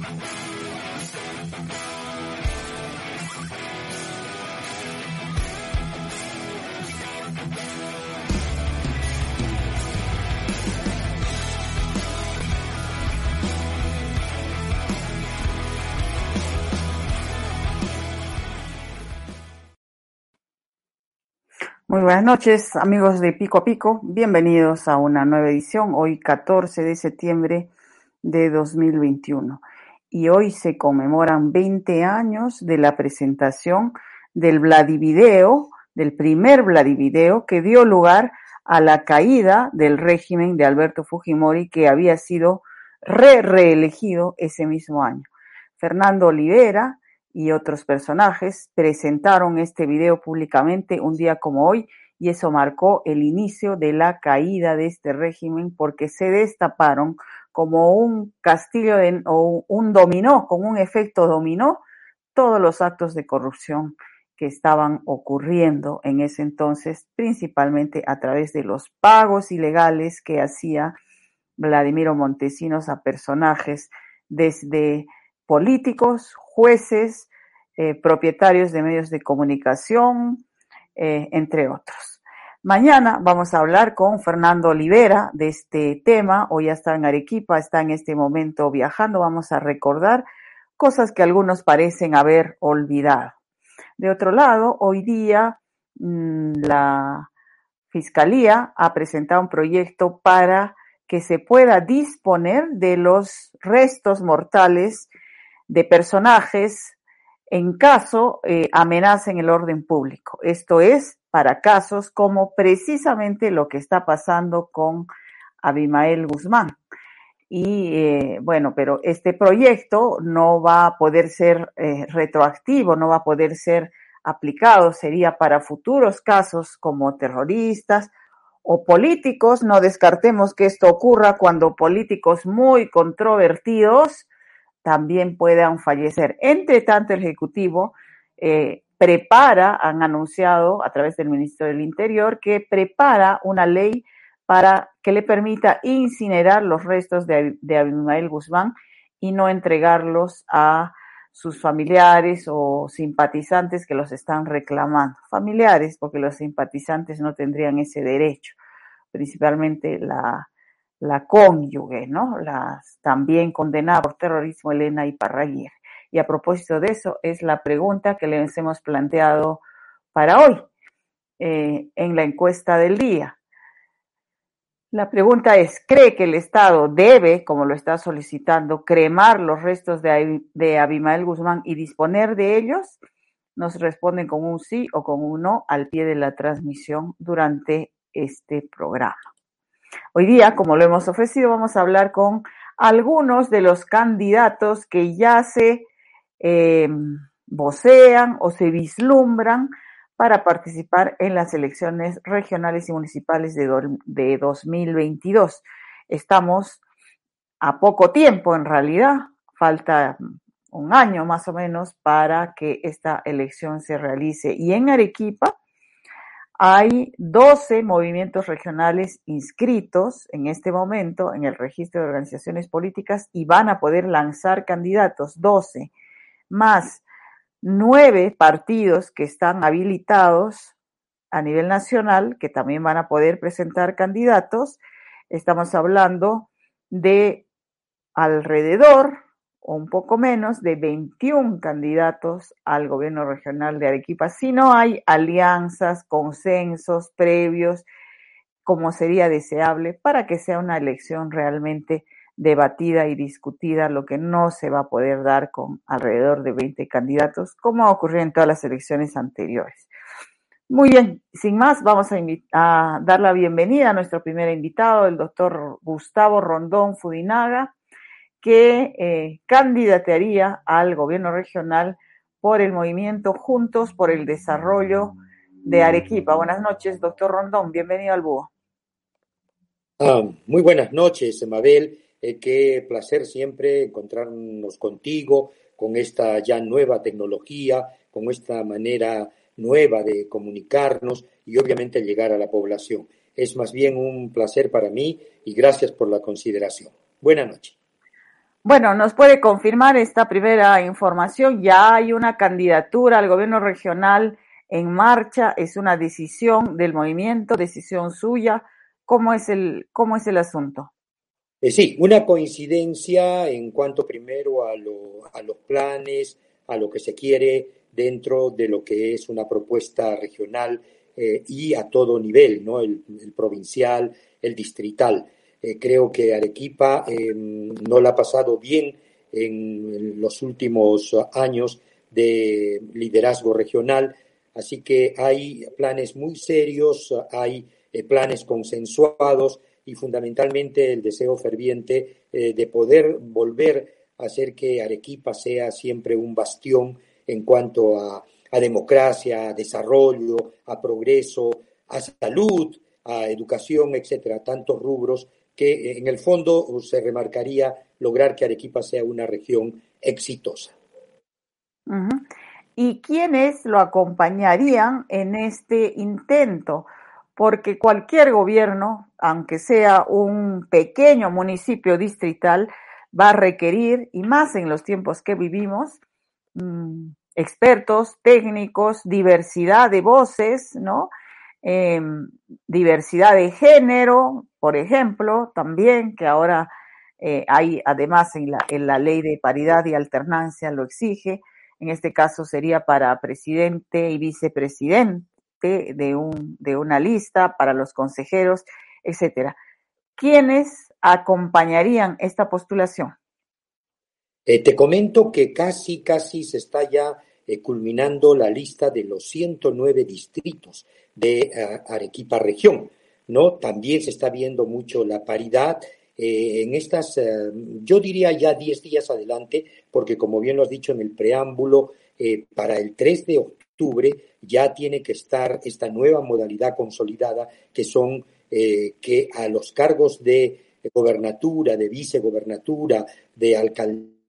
Muy buenas noches, amigos de Pico a Pico. Bienvenidos a una nueva edición, hoy 14 de septiembre de 2021. Y hoy se conmemoran 20 años de la presentación del Vladivideo, del primer Vladivideo que dio lugar a la caída del régimen de Alberto Fujimori que había sido re reelegido ese mismo año. Fernando Olivera, y otros personajes presentaron este video públicamente un día como hoy y eso marcó el inicio de la caída de este régimen porque se destaparon como un castillo de, o un dominó, con un efecto dominó, todos los actos de corrupción que estaban ocurriendo en ese entonces, principalmente a través de los pagos ilegales que hacía Vladimiro Montesinos a personajes desde políticos, jueces, eh, propietarios de medios de comunicación, eh, entre otros. Mañana vamos a hablar con Fernando Olivera de este tema. Hoy ya está en Arequipa, está en este momento viajando. Vamos a recordar cosas que algunos parecen haber olvidado. De otro lado, hoy día mmm, la Fiscalía ha presentado un proyecto para que se pueda disponer de los restos mortales de personajes en caso eh, amenacen el orden público. Esto es para casos como precisamente lo que está pasando con Abimael Guzmán. Y eh, bueno, pero este proyecto no va a poder ser eh, retroactivo, no va a poder ser aplicado, sería para futuros casos como terroristas o políticos. No descartemos que esto ocurra cuando políticos muy controvertidos también puedan fallecer. Entre tanto, el Ejecutivo eh, prepara, han anunciado a través del Ministro del Interior, que prepara una ley para que le permita incinerar los restos de, de Abimael Guzmán y no entregarlos a sus familiares o simpatizantes que los están reclamando. Familiares, porque los simpatizantes no tendrían ese derecho, principalmente la, la cónyuge, ¿no? Las también condenada por terrorismo Elena Iparraguirre. Y a propósito de eso, es la pregunta que les hemos planteado para hoy eh, en la encuesta del día. La pregunta es, ¿cree que el Estado debe, como lo está solicitando, cremar los restos de, de Abimael Guzmán y disponer de ellos? Nos responden con un sí o con un no al pie de la transmisión durante este programa. Hoy día, como lo hemos ofrecido, vamos a hablar con algunos de los candidatos que ya se eh, vocean o se vislumbran para participar en las elecciones regionales y municipales de, de 2022. Estamos a poco tiempo, en realidad, falta un año más o menos para que esta elección se realice. Y en Arequipa hay 12 movimientos regionales inscritos en este momento en el registro de organizaciones políticas y van a poder lanzar candidatos, 12, más nueve partidos que están habilitados a nivel nacional, que también van a poder presentar candidatos. Estamos hablando de alrededor o un poco menos de 21 candidatos al gobierno regional de Arequipa, si no hay alianzas, consensos previos, como sería deseable, para que sea una elección realmente debatida y discutida, lo que no se va a poder dar con alrededor de 20 candidatos, como ocurrió en todas las elecciones anteriores. Muy bien, sin más, vamos a, a dar la bienvenida a nuestro primer invitado, el doctor Gustavo Rondón Fudinaga que eh, candidatearía al gobierno regional por el movimiento Juntos por el Desarrollo de Arequipa. Buenas noches, doctor Rondón, bienvenido al Búho. Ah, muy buenas noches, Mabel. Eh, qué placer siempre encontrarnos contigo con esta ya nueva tecnología, con esta manera nueva de comunicarnos y obviamente llegar a la población. Es más bien un placer para mí y gracias por la consideración. Buenas noches. Bueno, ¿nos puede confirmar esta primera información? Ya hay una candidatura al gobierno regional en marcha, es una decisión del movimiento, decisión suya. ¿Cómo es el, cómo es el asunto? Eh, sí, una coincidencia en cuanto primero a, lo, a los planes, a lo que se quiere dentro de lo que es una propuesta regional eh, y a todo nivel, ¿no? El, el provincial, el distrital. Eh, creo que Arequipa eh, no la ha pasado bien en los últimos años de liderazgo regional, así que hay planes muy serios, hay eh, planes consensuados y fundamentalmente el deseo ferviente de poder volver a hacer que Arequipa sea siempre un bastión en cuanto a, a democracia, a desarrollo, a progreso, a salud, a educación, etcétera, tantos rubros que eh, en el fondo se remarcaría lograr que Arequipa sea una región exitosa. ¿Y quiénes lo acompañarían en este intento? Porque cualquier gobierno, aunque sea un pequeño municipio distrital, va a requerir, y más en los tiempos que vivimos, mmm, expertos, técnicos, diversidad de voces, ¿no? Eh, diversidad de género, por ejemplo, también, que ahora eh, hay, además, en la, en la ley de paridad y alternancia lo exige. En este caso sería para presidente y vicepresidente de, un, de una lista, para los consejeros, etcétera. ¿Quiénes acompañarían esta postulación? Eh, te comento que casi, casi se está ya eh, culminando la lista de los 109 distritos de uh, Arequipa región. ¿no? También se está viendo mucho la paridad eh, en estas, eh, yo diría ya 10 días adelante, porque como bien lo has dicho en el preámbulo, eh, para el 3 de octubre ya tiene que estar esta nueva modalidad consolidada, que son eh, que a los cargos de gobernatura, de vicegobernatura, de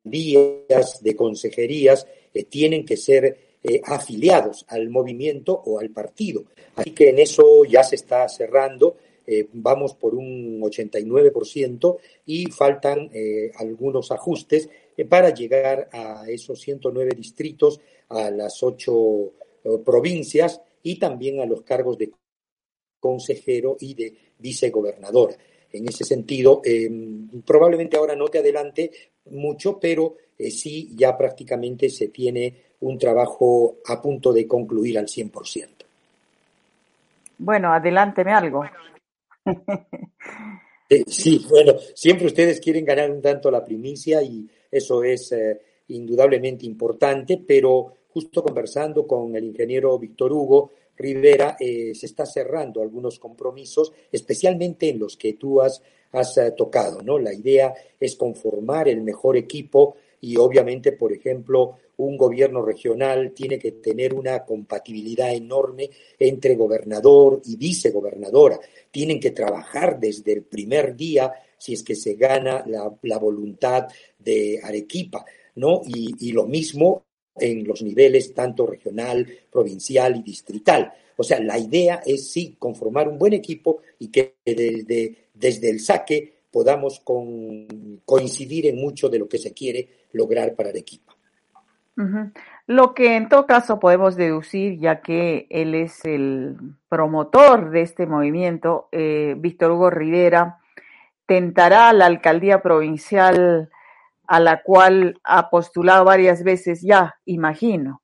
alcaldías, de consejerías, eh, tienen que ser eh, afiliados al movimiento o al partido. Así que en eso ya se está cerrando, eh, vamos por un 89% y faltan algunos ajustes para llegar a esos 109 distritos, a las ocho provincias y también a los cargos de consejero y de vicegobernadora. En ese sentido, probablemente ahora no te adelante mucho, pero sí ya prácticamente se tiene un trabajo a punto de concluir al 100%. Bueno, adelánteme algo. Eh, sí, bueno, siempre ustedes quieren ganar un tanto la primicia y eso es eh, indudablemente importante, pero justo conversando con el ingeniero Víctor Hugo Rivera, eh, se está cerrando algunos compromisos, especialmente en los que tú has, has tocado, ¿no? La idea es conformar el mejor equipo y obviamente, por ejemplo, un gobierno regional tiene que tener una compatibilidad enorme entre gobernador y vicegobernadora. Tienen que trabajar desde el primer día si es que se gana la, la voluntad de Arequipa, ¿no? Y, y, lo mismo en los niveles tanto regional, provincial y distrital. O sea, la idea es sí conformar un buen equipo y que desde, desde el saque podamos con, coincidir en mucho de lo que se quiere lograr para Arequipa. Uh -huh. Lo que en todo caso podemos deducir, ya que él es el promotor de este movimiento, eh, Víctor Hugo Rivera, tentará la alcaldía provincial a la cual ha postulado varias veces ya, imagino.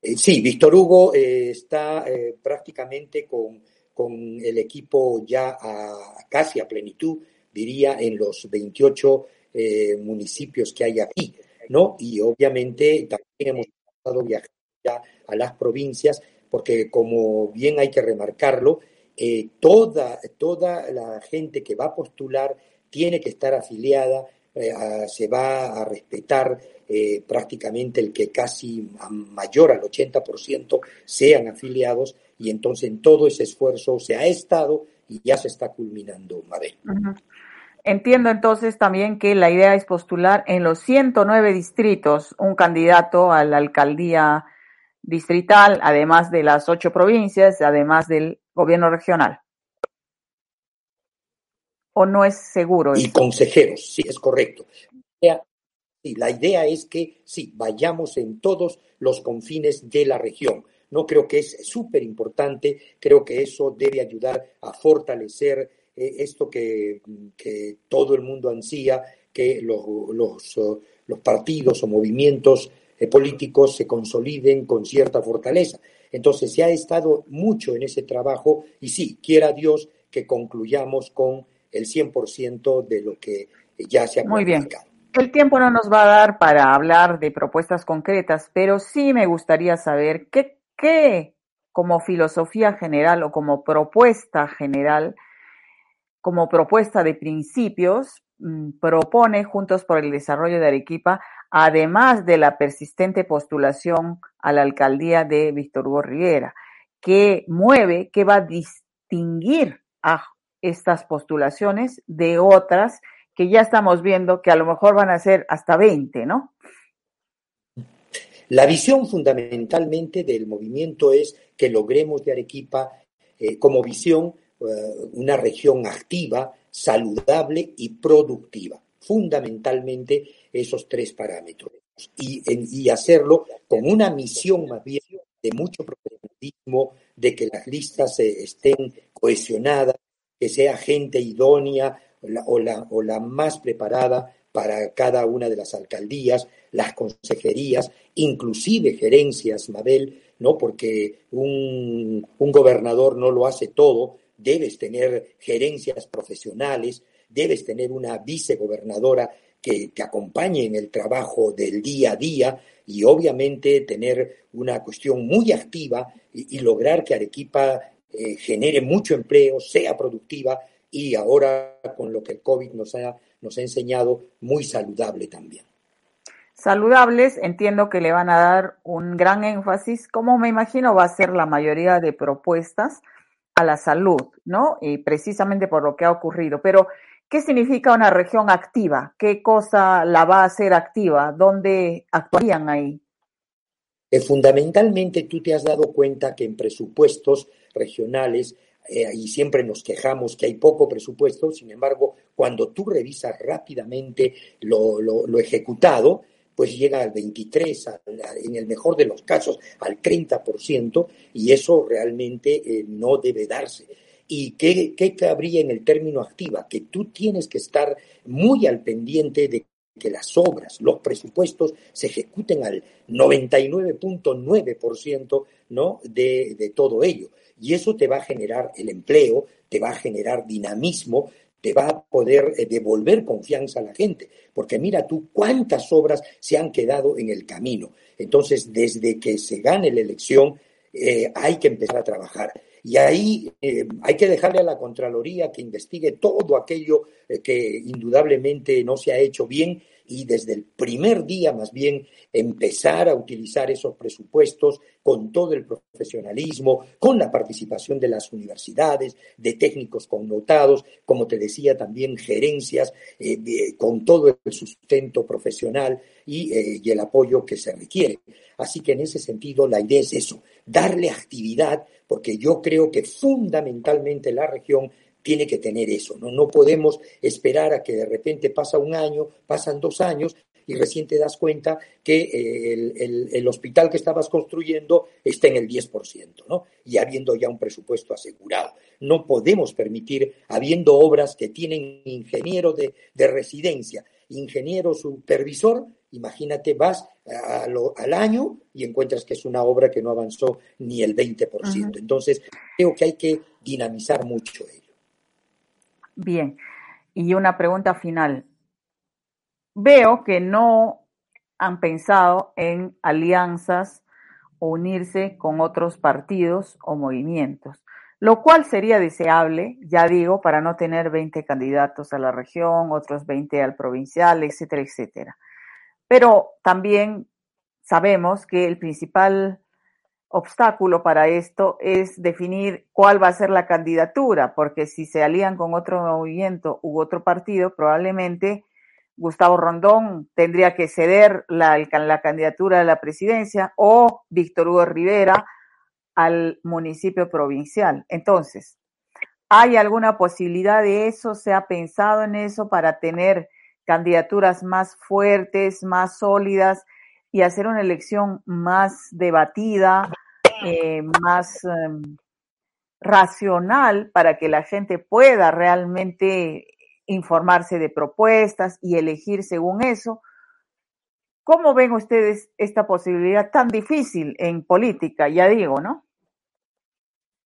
Eh, sí, Víctor Hugo eh, está prácticamente con, con, el equipo ya a, casi a plenitud, diría, en los 28 eh, municipios que hay aquí. ¿no? Y obviamente también hemos estado viajando ya a las provincias, porque como bien hay que remarcarlo, eh, toda, toda la gente que va a postular tiene que estar afiliada, eh, a, se va a respetar eh, prácticamente el que casi mayor al 80% sean afiliados y entonces en todo ese esfuerzo se ha estado y ya se está culminando, Mabel. Entiendo entonces también que la idea es postular en los 109 distritos un candidato a la alcaldía distrital, además de las ocho provincias, además del gobierno regional. ¿O no es seguro? Y consejeros, sí, es correcto. Sí, la idea es que sí, vayamos en todos los confines de la región. No creo que es súper importante, creo que eso debe ayudar a fortalecer eh, esto que, que, todo el mundo ansía, que los, los, los partidos o movimientos eh, políticos se consoliden con cierta fortaleza. Entonces se ha estado mucho en ese trabajo y sí, quiera Dios que concluyamos con el 100% de lo que ya se ha Muy bien. El tiempo no nos va a dar para hablar de propuestas concretas, pero sí me gustaría saber qué, qué como filosofía general o como propuesta general, como propuesta de principios, mm, propone Juntos por el Desarrollo de Arequipa, además de la persistente postulación a la alcaldía de Víctor Hugo Rivera, que mueve, que va a distinguir a estas postulaciones de otras que ya estamos viendo que a lo mejor van a ser hasta 20, ¿no? La visión fundamentalmente del movimiento es que logremos de Arequipa eh, como visión eh, una región activa, saludable y productiva. Fundamentalmente esos tres parámetros. Y, hacerlo con una misión más bien de mucho profesionalismo, de que las listas eh, estén cohesionadas, que sea gente idónea, o la, o la más preparada para cada una de las alcaldías, las consejerías, inclusive gerencias, Mabel, ¿no? Porque un, un, gobernador no lo hace todo, debes tener gerencias profesionales, debes tener una vicegobernadora que te acompañe en el trabajo del día a día y obviamente tener una cuestión muy activa y, y lograr que Arequipa eh, genere mucho empleo, sea productiva, y ahora con lo que el COVID nos ha, nos ha enseñado, muy saludable también. Saludables, entiendo que le van a dar un gran énfasis, como me imagino va a ser la mayoría de propuestas a la salud, ¿no? Y precisamente por lo que ha ocurrido. Pero, ¿qué significa una región activa? ¿Qué cosa la va a hacer activa? ¿Dónde actuarían ahí? Eh, fundamentalmente tú te has dado cuenta que en presupuestos regionales eh, y siempre nos quejamos que hay poco presupuesto, sin embargo, cuando tú revisas rápidamente lo, ejecutado, pues llega al 23, en el mejor de los casos al 30%, y eso realmente eh, no debe darse. ¿Y qué, qué cabría en el término activa? Que tú tienes que estar muy al pendiente de que las obras, los presupuestos se ejecuten al 99.9% ¿no? de, de todo ello. Y eso te va a generar el empleo, te va a generar dinamismo, te va a poder eh, devolver confianza a la gente. Porque mira tú cuántas obras se han quedado en el camino. Entonces, desde que se gane la elección, eh, hay que empezar a trabajar. Y ahí eh, hay que dejarle a la Contraloría que investigue todo aquello que indudablemente no se ha hecho bien y desde el primer día más bien empezar a utilizar esos presupuestos con todo el profesionalismo, con la participación de las universidades, de técnicos connotados, como te decía también gerencias, eh, con todo el sustento profesional eh, y el apoyo que se requiere. Así que en ese sentido la idea es eso, darle actividad, porque yo creo que fundamentalmente la región tiene que tener eso, ¿no? No podemos esperar a que de repente pasa un año, pasan dos años y recién te das cuenta que eh, el, el, el, hospital que estabas construyendo está en el 10%, ¿no? Y habiendo ya un presupuesto asegurado. No podemos permitir, habiendo obras que tienen ingeniero de, de residencia, ingeniero supervisor, imagínate, vas a lo, al año y encuentras que es una obra que no avanzó ni el 20%. Uh -huh. Entonces, creo que hay que dinamizar mucho ello. Bien, y una pregunta final. Veo que no han pensado en alianzas o unirse con otros partidos o movimientos, lo cual sería deseable, ya digo, para no tener 20 candidatos a la región, otros 20 al provincial, etcétera, etcétera. Pero también sabemos que el principal obstáculo para esto es definir cuál va a ser la candidatura, porque si se alían con otro movimiento u otro partido, probablemente Gustavo Rondón tendría que ceder la, la candidatura a la presidencia o Víctor Hugo Rivera al municipio provincial. Entonces, ¿Hay alguna posibilidad de eso? ¿Se ha pensado en eso para tener candidaturas más fuertes, más sólidas y hacer una elección más debatida, eh, más um, racional para que la gente pueda realmente informarse de propuestas y elegir según eso? ¿Cómo ven ustedes esta posibilidad tan difícil en política? Ya digo, ¿no?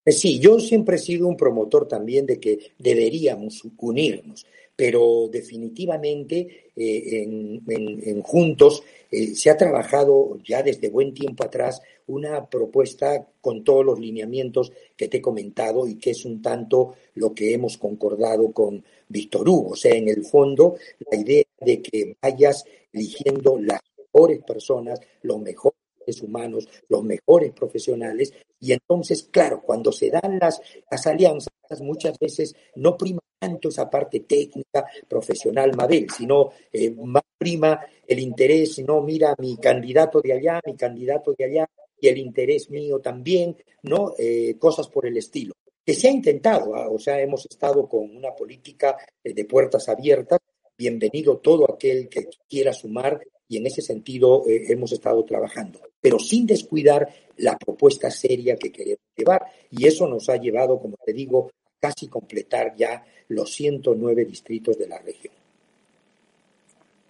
Sí, yo siempre he sido un promotor también de que deberíamos unirnos, pero definitivamente eh, en, Juntos eh, se ha trabajado ya desde buen tiempo atrás una propuesta con todos los lineamientos que te he comentado y que es un tanto lo que hemos concordado con Víctor Hugo. O sea, en el fondo, la idea de que vayas eligiendo las mejores personas, los mejores humanos, los mejores profesionales, y entonces, claro, cuando se dan las, las alianzas, muchas veces no prima tanto esa parte técnica, profesional, Mabel, sino eh, más prima el interés, no, mira, mi candidato de allá, mi candidato de allá, y el interés mío también, ¿no? Eh, cosas por el estilo. Que se ha intentado, ¿ah? o sea, hemos estado con una política eh, de puertas abiertas, bienvenido todo aquel que quiera sumar y en ese sentido eh, hemos estado trabajando, pero sin descuidar la propuesta seria que queremos llevar. Y eso nos ha llevado, como te digo, casi completar ya los 109 distritos de la región.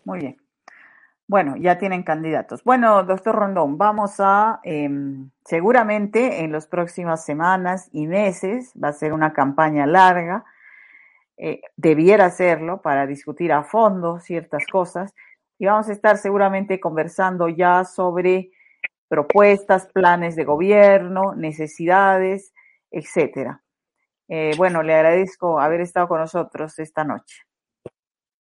Muy bien. Bueno, ya tienen candidatos. Bueno, doctor Rondón, vamos a, em, seguramente en las próximas semanas y meses, va a ser una campaña larga, eh, debiera hacerlo para discutir a fondo ciertas cosas, y vamos a estar seguramente conversando ya sobre propuestas, planes de gobierno, necesidades, etcétera. Eh, bueno, le agradezco haber estado con nosotros esta noche.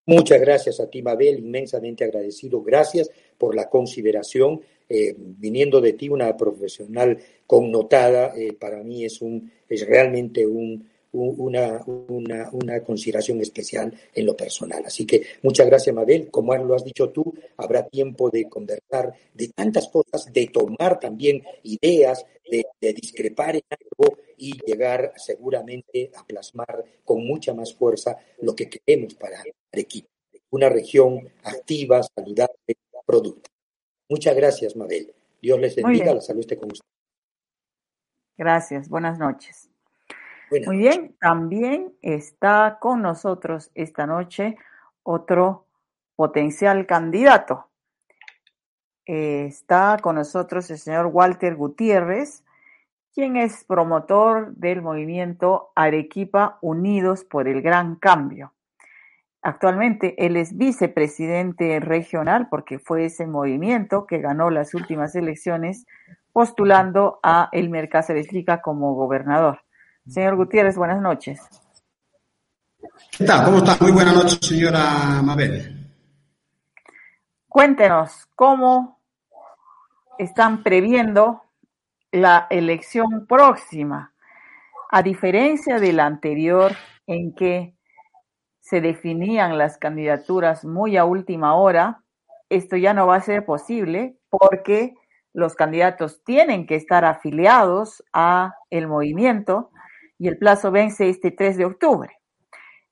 Muchas gracias a ti, Mabel, inmensamente agradecido. Gracias por la consideración. Eh, viniendo de ti, una profesional connotada, para mí es, un, es realmente un, una, una, una, consideración especial en lo personal. Así que muchas gracias, Mabel. Como lo has dicho tú, habrá tiempo de conversar de tantas cosas, de tomar también ideas, de, discrepar en algo y llegar seguramente a plasmar con mucha más fuerza lo que queremos para Arequipa. Una región activa, saludable, productiva. Muchas gracias, Mabel. Dios les bendiga. La salud esté con ustedes. Gracias. Buenas noches. Muy bien, también está con nosotros esta noche otro potencial candidato. está con nosotros el señor Walter Gutiérrez, quien es promotor del movimiento Arequipa Unidos por el Gran Cambio. Actualmente él es vicepresidente regional porque fue ese movimiento que ganó las últimas elecciones postulando a Elmer Cáceres Lica como gobernador. Señor Gutiérrez, buenas noches. ¿Qué tal? ¿Cómo está? Muy buenas noches, señora Mabel. Cuéntenos, ¿cómo están previendo la elección próxima? A diferencia de la anterior, en que se definían las candidaturas muy a última hora, esto ya no va a ser posible porque los candidatos tienen que estar afiliados a el movimiento y el plazo vence este 3 de octubre.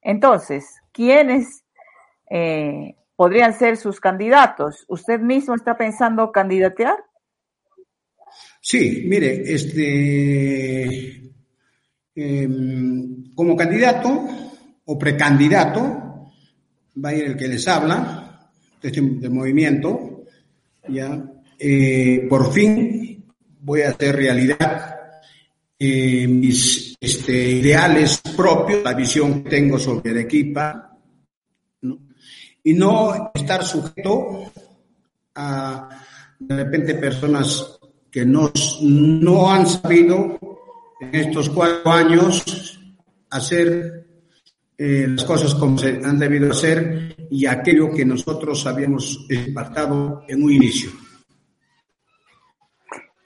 Entonces, ¿quiénes eh, podrían ser sus candidatos? ¿Usted mismo está pensando candidatear? Sí, mire, este, em, como candidato o precandidato, va a ir el que les habla, este movimiento, ya, eh, por fin voy a hacer realidad eh, mis este, ideales propios, la visión que tengo sobre Arequipa, y no estar sujeto a de repente personas que no, no han sabido en estos cuatro años hacer eh, las cosas como se han debido hacer y aquello que nosotros habíamos pactado en un inicio.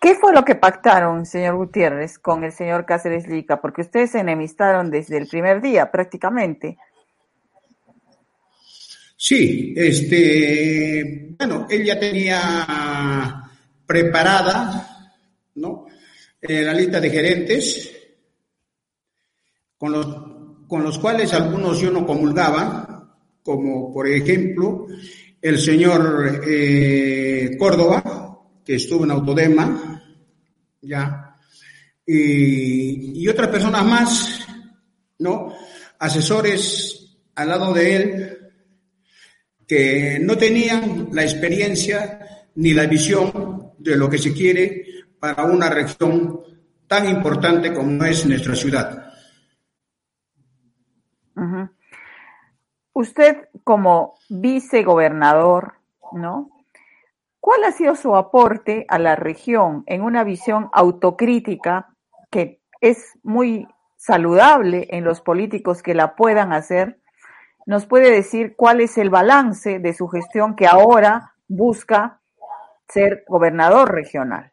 ¿Qué fue lo que pactaron, señor Gutiérrez, con el señor Cáceres Lica? Porque ustedes se enemistaron desde el primer día, prácticamente. Sí, este, bueno, él ya tenía preparada, ¿no? Eh, la lista de gerentes con los, con los cuales algunos yo no comulgaba, como por ejemplo el señor eh, Córdoba, que estuvo en Autodema, ya, y, y otras personas más, ¿no? Asesores al lado de él, que no tenían la experiencia ni la visión de lo que se quiere para una región tan importante como es nuestra ciudad. Usted como vicegobernador, ¿no? ¿Cuál ha sido su aporte a la región en una visión autocrítica que es muy saludable en los políticos que la puedan hacer? ¿Nos puede decir cuál es el balance de su gestión que ahora busca ser gobernador regional?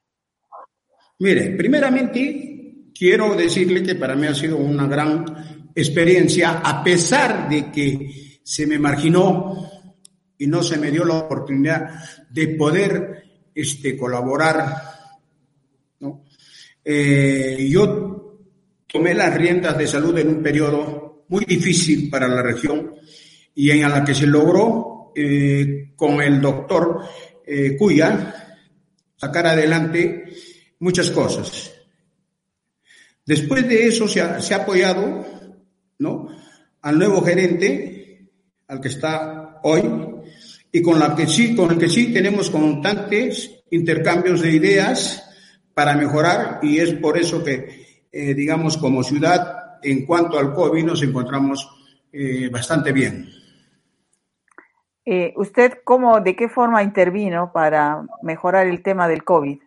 Mire, primeramente quiero decirle que para mí ha sido una gran experiencia, a pesar de que se me marginó y no se me dio la oportunidad de poder este, colaborar. ¿no? Eh, yo tomé las riendas de salud en un periodo muy difícil para la región y en la que se logró eh, con el doctor eh, Cuya sacar adelante muchas cosas. Después de eso se ha, se ha apoyado ¿no? al nuevo gerente, al que está hoy, y con, la que sí, con el que sí tenemos constantes intercambios de ideas para mejorar y es por eso que, eh, digamos, como ciudad, en cuanto al COVID, nos encontramos eh, bastante bien. Eh, ¿Usted cómo, de qué forma intervino para mejorar el tema del COVID?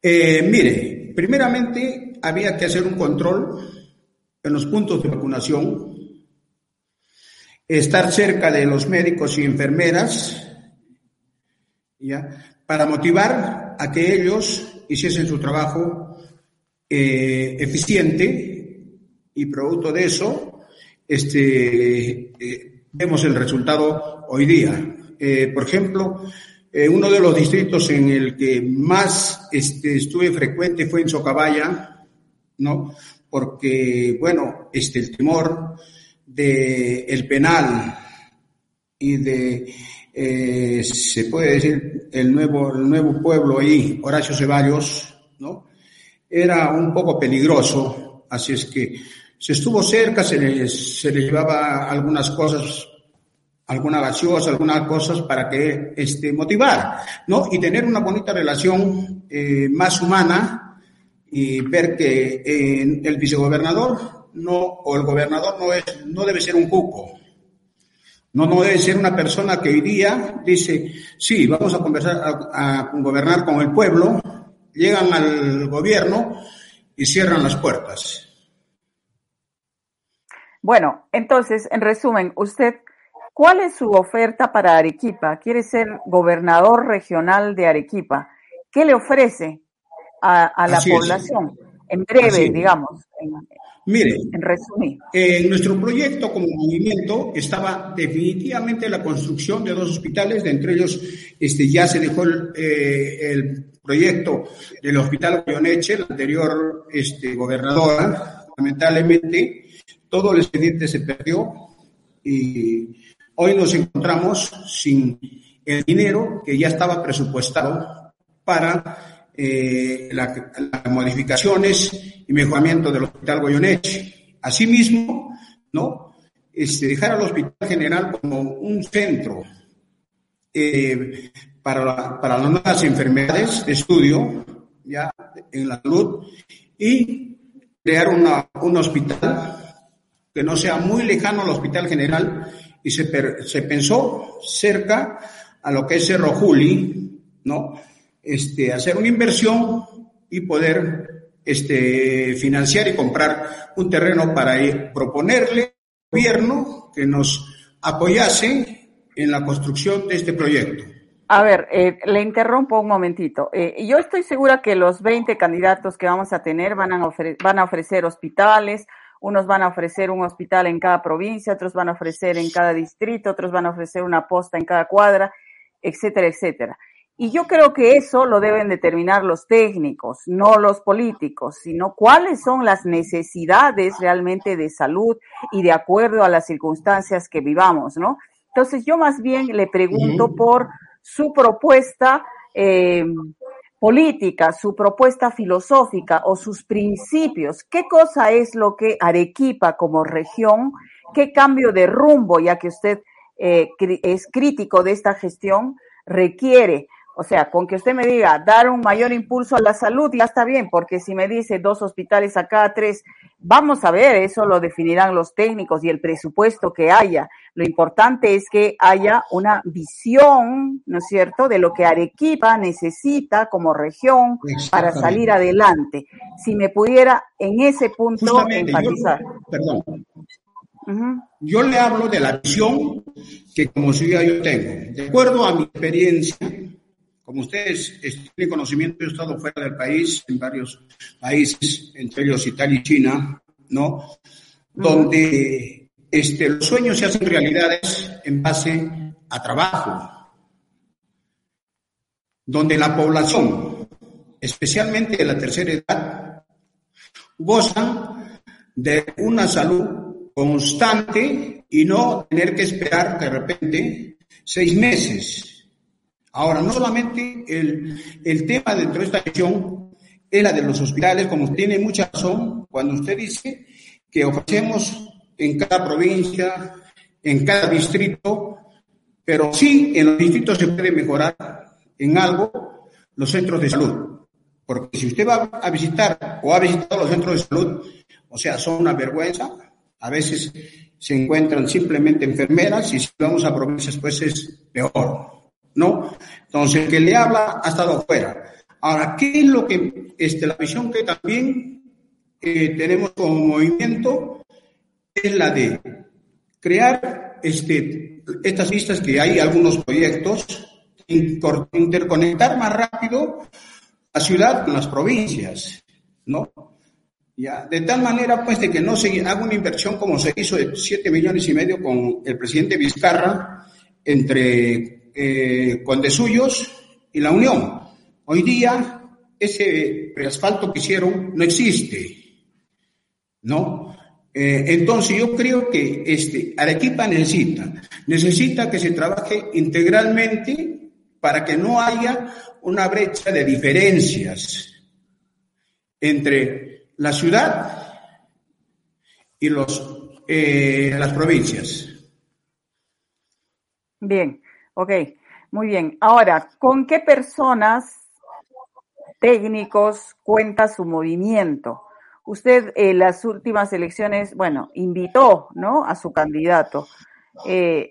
Eh, mire, primeramente había que hacer un control en los puntos de vacunación, estar cerca de los médicos y enfermeras, ¿ya? para motivar a que ellos hiciesen su trabajo eh, eficiente y producto de eso este, eh, vemos el resultado hoy día. Eh, por ejemplo, uno de los distritos en el que más este, estuve frecuente fue en Socabaya, ¿no? Porque, bueno, este, el temor de el penal y de, eh, se puede decir, el nuevo, el nuevo pueblo ahí, Horacio Ceballos, ¿no? Era un poco peligroso, así es que se estuvo cerca, se le, se le llevaba algunas cosas, alguna gaseosa, algunas cosas para que este, motivar, ¿no? Y tener una bonita relación eh, más humana y ver que eh, el vicegobernador no, o el gobernador no, es, no debe ser un cuco. No, no debe ser una persona que hoy día dice, sí, vamos a conversar, a, a gobernar con el pueblo, llegan al gobierno y cierran las puertas. Bueno, entonces, en resumen, usted, ¿cuál es su oferta para Arequipa? ¿Quiere ser gobernador regional de Arequipa? ¿Qué le ofrece a, a la Así es. población? En breve, digamos, en, Mire, en resumen. en nuestro proyecto como movimiento estaba definitivamente la construcción de dos hospitales, de entre ellos este, ya se dejó el, eh, el proyecto del Hospital Goyoneche, la anterior este, gobernadora, lamentablemente todo el expediente se perdió y hoy nos encontramos sin el dinero que ya estaba presupuestado para eh, la- las modificaciones y mejoramiento del Hospital Goyoneche. Asimismo, ¿no? Este, dejar al Hospital General como un centro eh, para, para las nuevas enfermedades de estudio ya en la salud y crear una, un hospital que no sea muy lejano al Hospital General y se, per- se pensó cerca a lo que es Cerro Juli, ¿no? Este, hacer una inversión y poder este, financiar y comprar un terreno para ir- proponerle al gobierno que nos apoyase en la construcción de este proyecto. A ver, eh, le interrumpo un momentito. Eh, yo estoy segura que los 20 candidatos que vamos a tener van a, ofre- van a ofrecer hospitales, unos van a ofrecer un hospital en cada provincia, otros van a ofrecer en cada distrito, otros van a ofrecer una posta en cada cuadra, etcétera, etcétera. Y yo creo que eso lo deben determinar los técnicos, no los políticos, sino cuáles son las necesidades realmente de salud y de acuerdo a las circunstancias que vivamos, ¿no? Entonces yo más bien le pregunto por su propuesta eh, política, su propuesta filosófica o sus principios. ¿Qué cosa es lo que Arequipa como región, qué cambio de rumbo, ya que usted eh, es crítico de esta gestión, requiere? O sea, con que usted me diga dar un mayor impulso a la salud, ya está bien, porque si me dice dos hospitales acá, tres, vamos a ver, eso lo definirán los técnicos y el presupuesto que haya. Lo importante es que haya una visión, ¿no es cierto?, de lo que Arequipa necesita como región para salir adelante. Si me pudiera en ese punto enfatizar. perdón. Yo le hablo de la visión que como ciudad yo tengo. De acuerdo a mi experiencia, como ustedes tienen conocimiento, yo he estado fuera del país, en varios países, entre ellos Italia y China, ¿no? Donde este, los sueños se hacen realidades en base a trabajo. Donde la población, especialmente de la tercera edad, gozan de una salud constante y no tener que esperar de repente seis meses Ahora, no solamente el, tema dentro de esta región es la de los hospitales, como tiene mucha razón cuando usted dice que ofrecemos en cada provincia, en cada distrito, pero sí en los distritos se puede mejorar en algo los centros de salud. Porque si usted va a visitar o ha visitado los centros de salud, o sea, son una vergüenza, a veces se encuentran simplemente enfermeras y si vamos a provincias, pues es peor. ¿No? Entonces, que le habla ha estado fuera. Ahora, ¿qué es lo que, este, la visión que también eh, tenemos como movimiento es la de crear este, estas vistas que hay algunos proyectos, interconectar más rápido la ciudad con las provincias, ¿no? Ya, de tal manera, pues, de que no se haga una inversión como se hizo de 7 millones y medio con el presidente Vizcarra entre eh, con de suyos y la Unión. Hoy día ese asfalto que hicieron no existe, ¿no? Eh, entonces yo creo que este, Arequipa necesita, necesita que se trabaje integralmente para que no haya una brecha de diferencias entre la ciudad y los, eh, las provincias. Bien, Ok, muy bien. Ahora, ¿con qué personas técnicos cuenta su movimiento? Usted en las últimas elecciones, bueno, invitó, ¿no? A su candidato. Eh,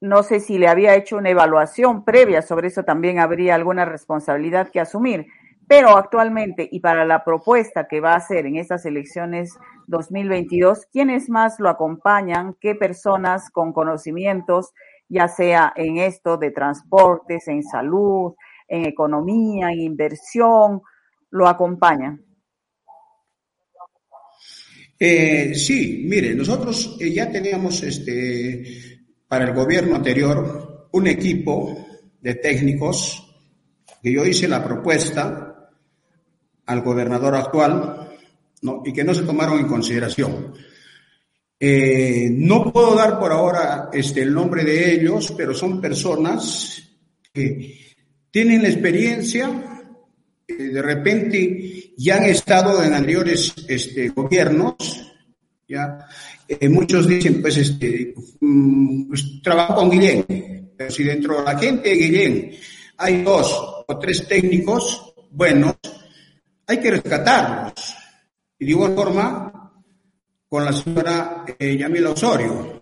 no sé si le había hecho una evaluación previa, sobre eso también habría alguna responsabilidad que asumir. Pero actualmente y para la propuesta que va a hacer en estas elecciones 2022, ¿quiénes más lo acompañan? ¿Qué personas con conocimientos ya sea en esto de transportes, en salud, en economía, en inversión, lo acompañan? Eh, sí, mire, nosotros eh, ya teníamos este, para el gobierno anterior un equipo de técnicos que yo hice la propuesta al gobernador actual y que no se tomaron en consideración. Eh, no puedo dar por ahora este, el nombre de ellos, pero son personas que tienen la experiencia, eh, de repente ya han estado en anteriores este, gobiernos, ya eh, muchos dicen, pues, este, mm, pues, trabajo con Guillén, pero si dentro de la gente de Guillén hay dos o tres técnicos buenos, hay que rescatarlos. Y de igual forma, con la señora eh, Yamila Osorio.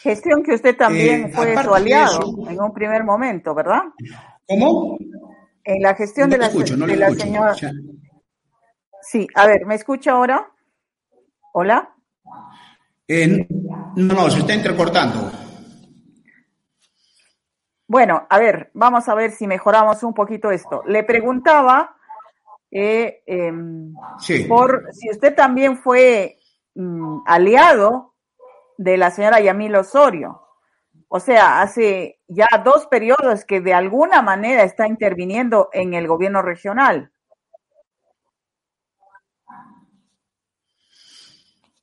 Gestión que usted también eh, fue su aliado en un primer momento, ¿verdad? ¿Cómo? En la gestión de la, señora. Sí, a ver, ¿me escucha ahora? ¿Hola? Eh, no, no, se está entrecortando. Bueno, a ver, vamos a ver si mejoramos un poquito esto. Le preguntaba eh, por si usted también fue mm, aliado de la señora Yamil Osorio. O sea, hace ya dos periodos que de alguna manera está interviniendo en el gobierno regional.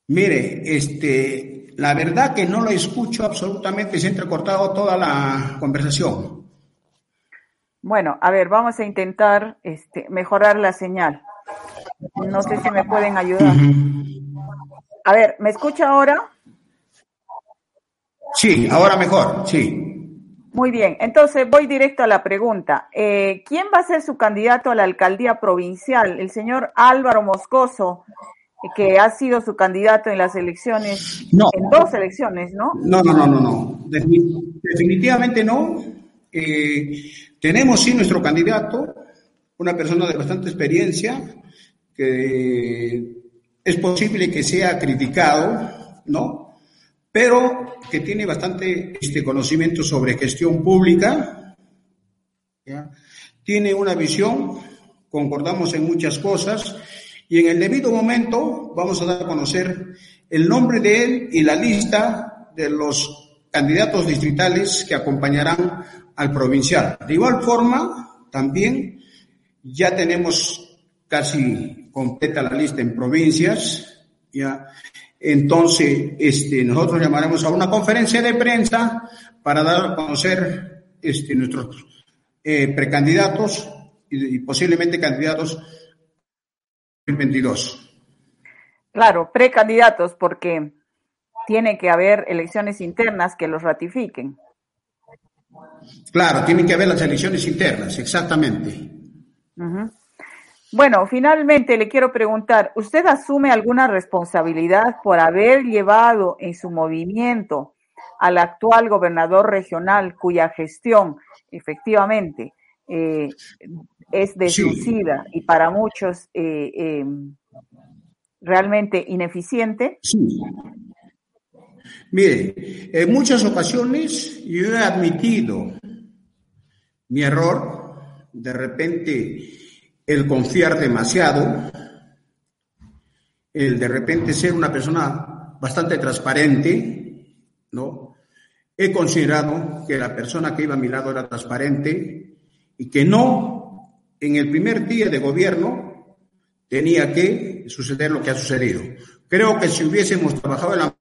Mire, este, la verdad que no lo escucho absolutamente, se ha entrecortado toda la conversación. Bueno, a ver, vamos a intentar este, mejorar la señal. No sé si me pueden ayudar. A ver, ¿me escucha ahora? Sí, ahora mejor, sí. Muy bien, entonces voy directo a la pregunta. Eh, ¿Quién va a ser su candidato a la alcaldía provincial? El señor Álvaro Moscoso, que ha sido su candidato en las elecciones, en dos elecciones, ¿no? No, no, no, no, no. Definitivamente no. Eh, tenemos sí nuestro candidato, una persona de bastante experiencia, que es posible que sea criticado, ¿no? Pero que tiene bastante este conocimiento sobre gestión pública, tiene una visión, concordamos en muchas cosas, y en el debido momento vamos a dar a conocer el nombre de él y la lista de los candidatos distritales que acompañarán al provincial. De igual forma, también ya tenemos casi completa la lista en provincias, ya. Entonces, este, nosotros llamaremos a una conferencia de prensa para dar a conocer este, nuestros eh, precandidatos y, y posiblemente candidatos 2022. Claro, precandidatos, porque tiene que haber elecciones internas que los ratifiquen. Claro, tienen que haber las elecciones internas, exactamente. Bueno, finalmente le quiero preguntar, ¿usted asume alguna responsabilidad por haber llevado en su movimiento al actual gobernador regional cuya gestión efectivamente eh, es deslucida y para muchos eh, em, realmente ineficiente? Sí. Mire, en muchas ocasiones yo he admitido mi error, de repente el confiar demasiado, el de repente ser una persona bastante transparente, ¿no? He considerado que la persona que iba a mi lado era transparente y que no, en el primer día de gobierno, tenía que suceder lo que ha sucedido. Creo que si hubiésemos trabajado en la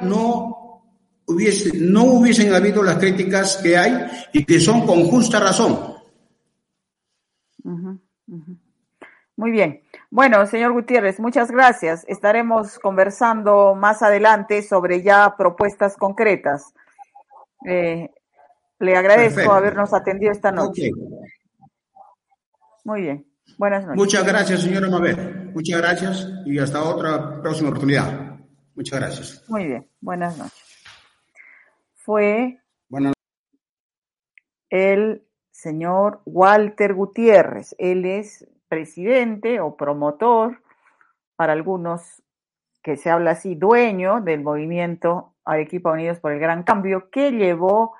no, hubiese, no hubiesen habido las críticas que hay y que son con justa razón. Muy bien. Bueno, señor Gutiérrez, muchas gracias. Estaremos conversando más adelante sobre ya propuestas concretas. Eh, le agradezco habernos atendido esta noche. Muy bien. Buenas noches. Muchas gracias, señora Mabel. Muchas gracias y hasta otra próxima oportunidad. Muchas gracias. Muy bien, buenas noches. Fue el señor Walter Gutiérrez. Él es presidente o promotor, para algunos que se habla así, dueño del movimiento Arequipa Unidos por el Gran Cambio, que llevó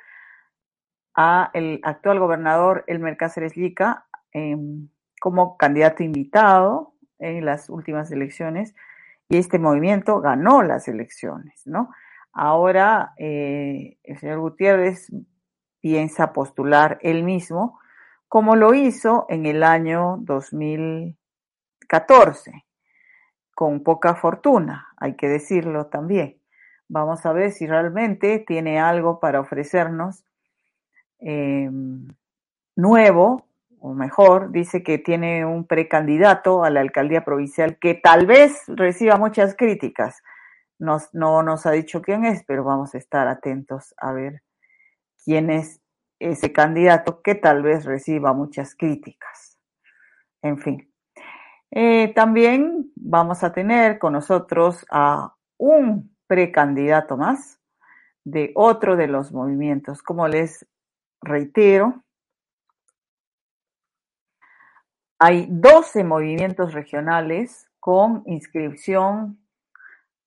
a el actual gobernador Elmer Cáceres Lica em, como candidato invitado en las últimas elecciones y este movimiento ganó las elecciones, ¿no? Ahora eh, el señor Gutiérrez piensa postular él mismo, como lo hizo en el año 2014, con poca fortuna, hay que decirlo también. Vamos a ver si realmente tiene algo para ofrecernos eh, nuevo o mejor, dice que tiene un precandidato a la alcaldía provincial que tal vez reciba muchas críticas. Nos, no nos ha dicho quién es, pero vamos a estar atentos a ver quién es ese candidato que tal vez reciba muchas críticas. En fin. Eh, también vamos a tener con nosotros a un precandidato más de otro de los movimientos. Como les reitero, Hay 12 movimientos regionales con inscripción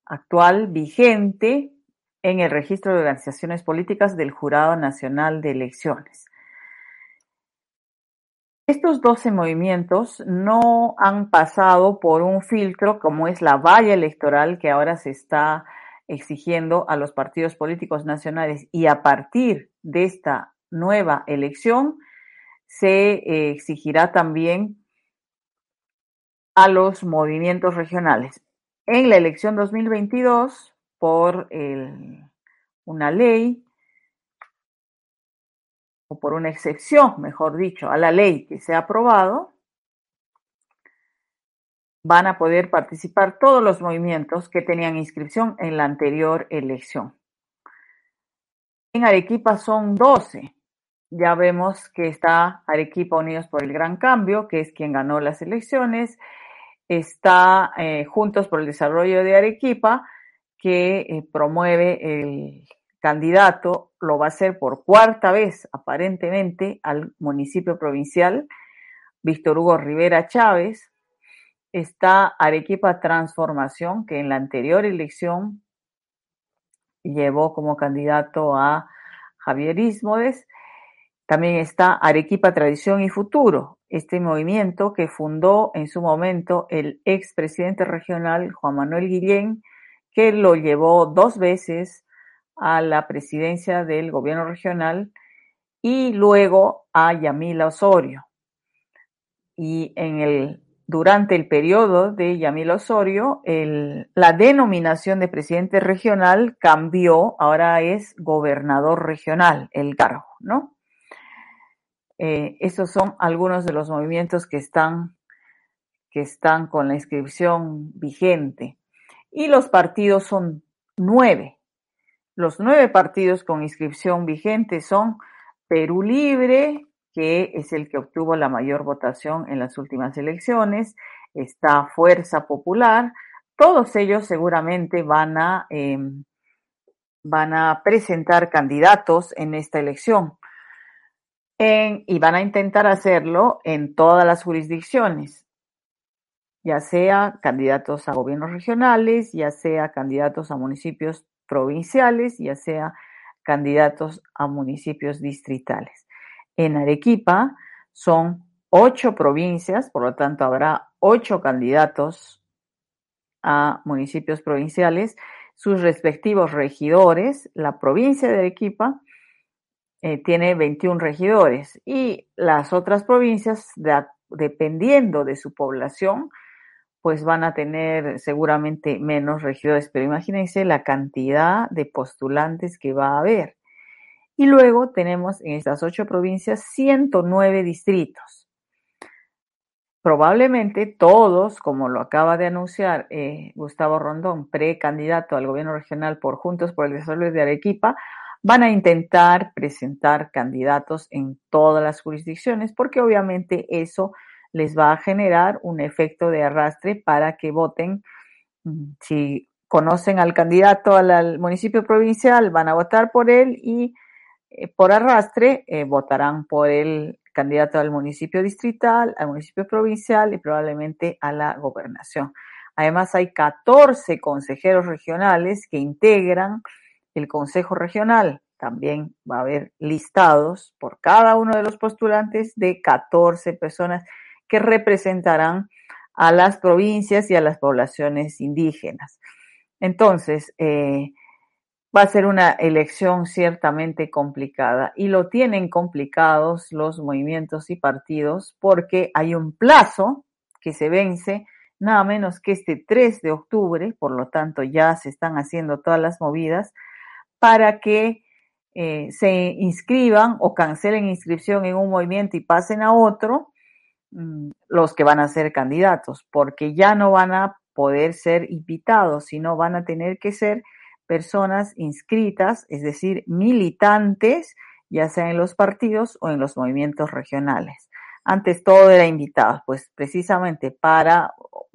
actual vigente en el registro de organizaciones políticas del Jurado Nacional de Elecciones. Estos 12 movimientos no han pasado por un filtro como es la valla electoral que ahora se está exigiendo a los partidos políticos nacionales y a partir de esta nueva elección, se eh, exigirá también a los movimientos regionales. En la elección 2022, por una ley, o por una excepción, mejor dicho, a la ley que se ha aprobado, van a poder participar todos los movimientos que tenían inscripción en la anterior elección. En Arequipa son 12. Ya vemos que está Arequipa Unidos por el Gran Cambio, que es quien ganó las elecciones. Está eh, Juntos por el Desarrollo de Arequipa, que eh, promueve el candidato, lo va a hacer por cuarta vez aparentemente al municipio provincial, Víctor Hugo Rivera Chávez. Está Arequipa Transformación, que en la anterior elección llevó como candidato a Javier Ismodes. También está Arequipa Tradición y Futuro, este movimiento que fundó en su momento el expresidente regional Juan Manuel Guillén, que lo llevó dos veces a la presidencia del gobierno regional y luego a Yamila Osorio. Y en el durante el periodo de Yamil Osorio, el, la denominación de presidente regional cambió, ahora es gobernador regional, el cargo, ¿no? Eh, estos son algunos de los movimientos que están, que están con la inscripción vigente. Y los partidos son nueve. Los nueve partidos con inscripción vigente son Perú Libre, que es el que obtuvo la mayor votación en las últimas elecciones, está Fuerza Popular, todos ellos seguramente van a, eh, van a presentar candidatos en esta elección y van a intentar hacerlo en todas las jurisdicciones, ya sea candidatos a gobiernos regionales, ya sea candidatos a municipios provinciales, ya sea candidatos a municipios distritales. En Arequipa son ocho provincias, por lo tanto habrá ocho candidatos a municipios provinciales, sus respectivos regidores. La provincia de Arequipa eh, tiene 21 regidores y las otras provincias, dependiendo de su población, pues van a tener seguramente menos regidores, pero imagínense la cantidad de postulantes que va a haber. Y luego tenemos en estas ocho provincias 109 distritos. Probablemente todos, como lo acaba de anunciar eh, Gustavo Rondón, precandidato al gobierno regional por Juntos por el Desarrollo de Arequipa, van a intentar presentar candidatos en todas las jurisdicciones, porque obviamente eso les va a generar un efecto de arrastre para que voten. Mm, si conocen al candidato al municipio provincial, van a votar por él y eh, por arrastre eh, votarán por el candidato al municipio distrital, al municipio provincial y probablemente a la gobernación. Además, hay 14 consejeros regionales que integran el Consejo Regional. También va a haber listados por cada uno de los postulantes de 14 personas que representarán a las provincias y a las poblaciones indígenas. Entonces, eh, va a ser una elección ciertamente complicada y lo tienen complicados los movimientos y partidos porque hay un plazo que se vence nada menos que este 3 de octubre, por lo tanto ya se están haciendo todas las movidas para que eh, se inscriban o cancelen inscripción en un movimiento y pasen a otro mm, los que van a ser candidatos, porque ya no van a poder ser invitados, sino van a tener que ser personas inscritas, es decir, militantes, ya sea en los partidos o en los movimientos regionales. Antes todo era invitado, pues precisamente para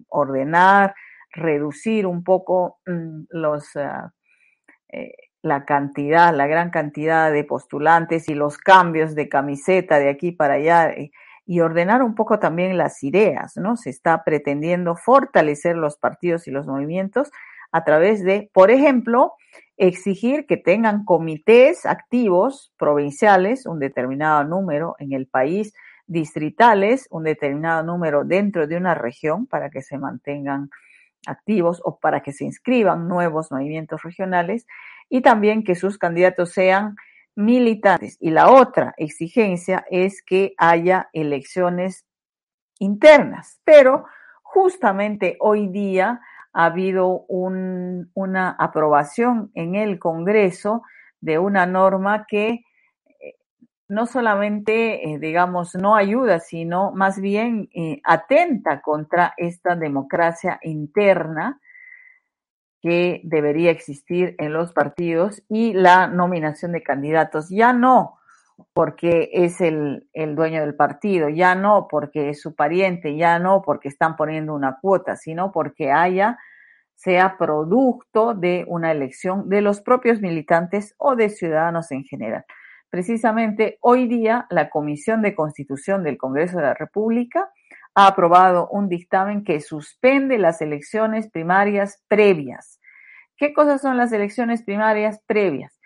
ordenar, reducir un poco mm, los, ah, eh, la cantidad, la gran cantidad de postulantes y los cambios de camiseta de aquí para allá y, y ordenar un poco también las ideas, ¿no? Se está pretendiendo fortalecer los partidos y los movimientos a través de, por ejemplo, exigir que tengan comités activos provinciales, un determinado número en el país, distritales, un determinado número dentro de una región para que se mantengan activos o para que se inscriban nuevos movimientos regionales y también que sus candidatos sean militantes. Y la otra exigencia es que haya elecciones internas. Pero justamente hoy día ha habido un, una aprobación en el Congreso de una norma que eh, no solamente, eh, digamos, no ayuda, sino más bien eh, atenta contra esta democracia interna que debería existir en los partidos y la nominación de candidatos. Ya no porque es el, el, dueño del partido, ya no porque es su pariente, ya no porque están poniendo una cuota, sino porque haya, sea producto de una elección de los propios militantes o de ciudadanos en general. Precisamente hoy día la Comisión de Constitución del Congreso de la República ha aprobado un dictamen que suspende las elecciones primarias previas. ¿Qué cosas son las elecciones primarias previas?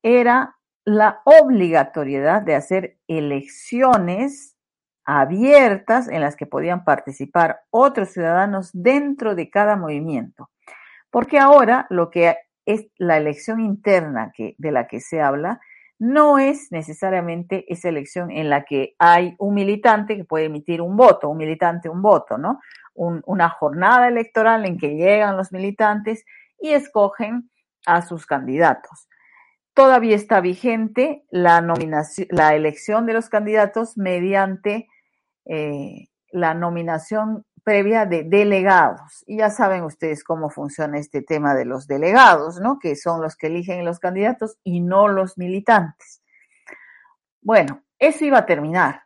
Era la obligatoriedad de hacer elecciones abiertas en las que podían participar otros ciudadanos dentro de cada movimiento. Porque ahora lo que es la elección interna que, de la que se habla no es necesariamente esa elección en la que hay un militante que puede emitir un voto, un militante un voto, ¿no? Un, una jornada electoral en que llegan los militantes y escogen a sus candidatos todavía está vigente la, nominación, la elección de los candidatos mediante eh, la nominación previa de delegados. Y ya saben ustedes cómo funciona este tema de los delegados, ¿no? Que son los que eligen los candidatos y no los militantes. Bueno, eso iba a terminar.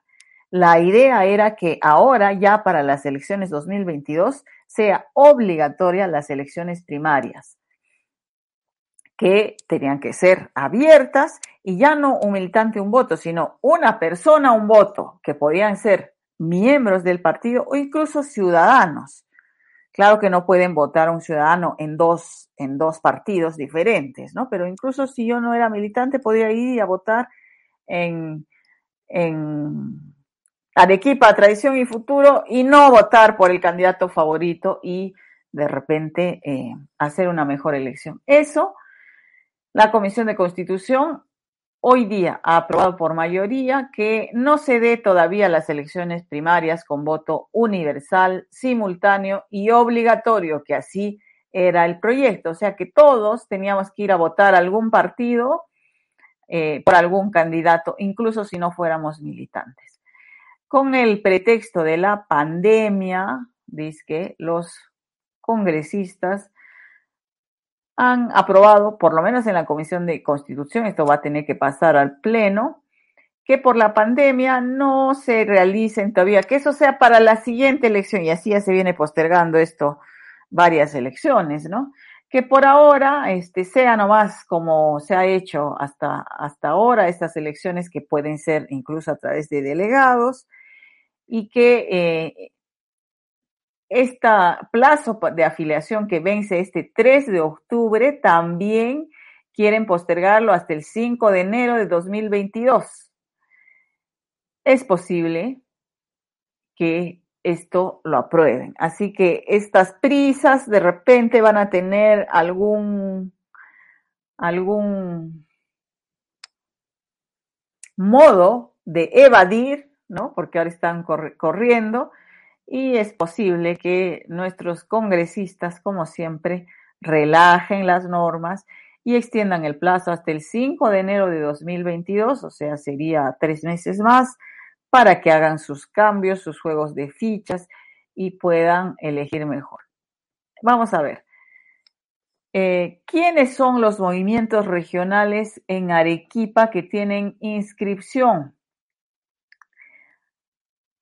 La idea era que ahora, ya para las elecciones 2022, sea obligatoria las elecciones primarias que tenían que ser abiertas y ya no un militante un voto, sino una persona un voto, que podían ser miembros del partido o incluso ciudadanos. Claro que no pueden votar un ciudadano en dos, en dos partidos diferentes, ¿no? Pero incluso si yo no era militante, podía ir a votar en, en Arequipa, Tradición y Futuro y no votar por el candidato favorito y de repente eh, hacer una mejor elección. Eso la Comisión de Constitución hoy día ha aprobado por mayoría que no se dé todavía las elecciones primarias con voto universal, simultáneo y obligatorio, que así era el proyecto. O sea que todos teníamos que ir a votar algún partido eh, por algún candidato, incluso si no fuéramos militantes. Con el pretexto de la pandemia, dice que los congresistas han aprobado, por lo menos en la Comisión de Constitución, esto va a tener que pasar al Pleno, que por la pandemia no se realicen todavía, que eso sea para la siguiente elección, y así ya se viene postergando esto varias elecciones, ¿no? Que por ahora este, sea nomás como se ha hecho hasta, hasta ahora, estas elecciones que pueden ser incluso a través de delegados, y que eh, este plazo de afiliación que vence este 3 de octubre también quieren postergarlo hasta el 5 de enero de 2022. Es posible que esto lo aprueben. Así que estas prisas de repente van a tener algún algún modo de evadir, ¿no? Porque ahora están corriendo y es posible que nuestros congresistas, como siempre, relajen las normas y extiendan el plazo hasta el 5 de enero de 2022, o sea, sería tres meses más, para que hagan sus cambios, sus juegos de fichas y puedan elegir mejor. Vamos a ver. Eh, ¿Quiénes son los movimientos regionales en Arequipa que tienen inscripción?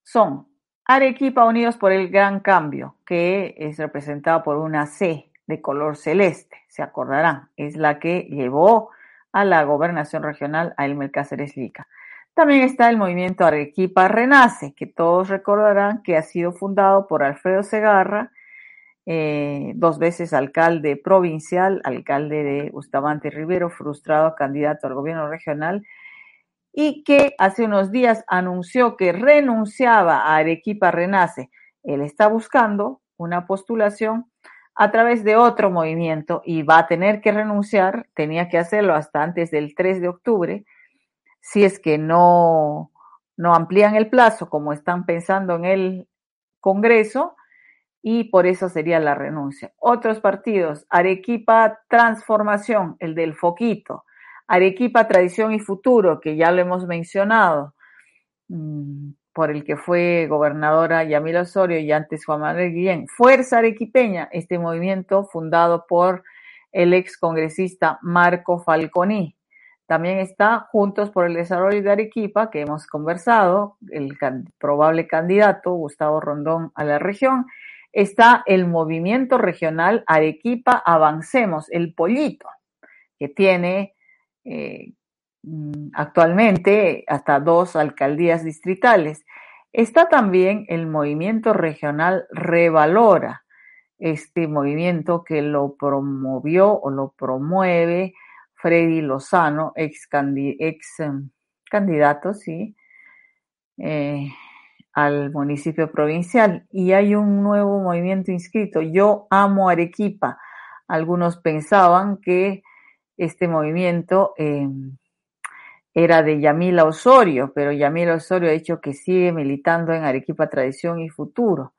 Son Arequipa Unidos por el Gran Cambio, que es representado por una C de color celeste, se acordarán, es la que llevó a la gobernación regional a Elmer Cáceres Lica. También está el movimiento Arequipa Renace, que todos recordarán que ha sido fundado por Alfredo Segarra, eh, dos veces alcalde provincial, alcalde de Bustamante Rivero, frustrado candidato al gobierno regional, y que hace unos días anunció que renunciaba a Arequipa Renace. Él está buscando una postulación a través de otro movimiento y va a tener que renunciar, tenía que hacerlo hasta antes del 3 de octubre, si es que no, no amplían el plazo como están pensando en el Congreso y por eso sería la renuncia. Otros partidos, Arequipa Transformación, el del Foquito, Arequipa Tradición y Futuro, que ya lo hemos mencionado, mm, por el que fue gobernadora Yamila Osorio y antes Juan Manuel Guillén. Fuerza Arequipeña, este movimiento fundado por el ex congresista Marco Falconi. También está Juntos por el Desarrollo de Arequipa, que hemos conversado, el probable candidato Gustavo Rondón a la región. Está el movimiento regional Arequipa Avancemos, el pollito, que tiene eh, Mm, actualmente hasta dos alcaldías distritales. Está también el movimiento regional Revalora, este movimiento que lo promovió o lo promueve Freddy Lozano, ex, em, candidato, sí, eh, al municipio provincial. Y hay un nuevo movimiento inscrito, Yo Amo Arequipa. Algunos pensaban que este movimiento em, era de Yamila Osorio, pero Yamila Osorio ha dicho que sigue militando en Arequipa Tradición y Futuro.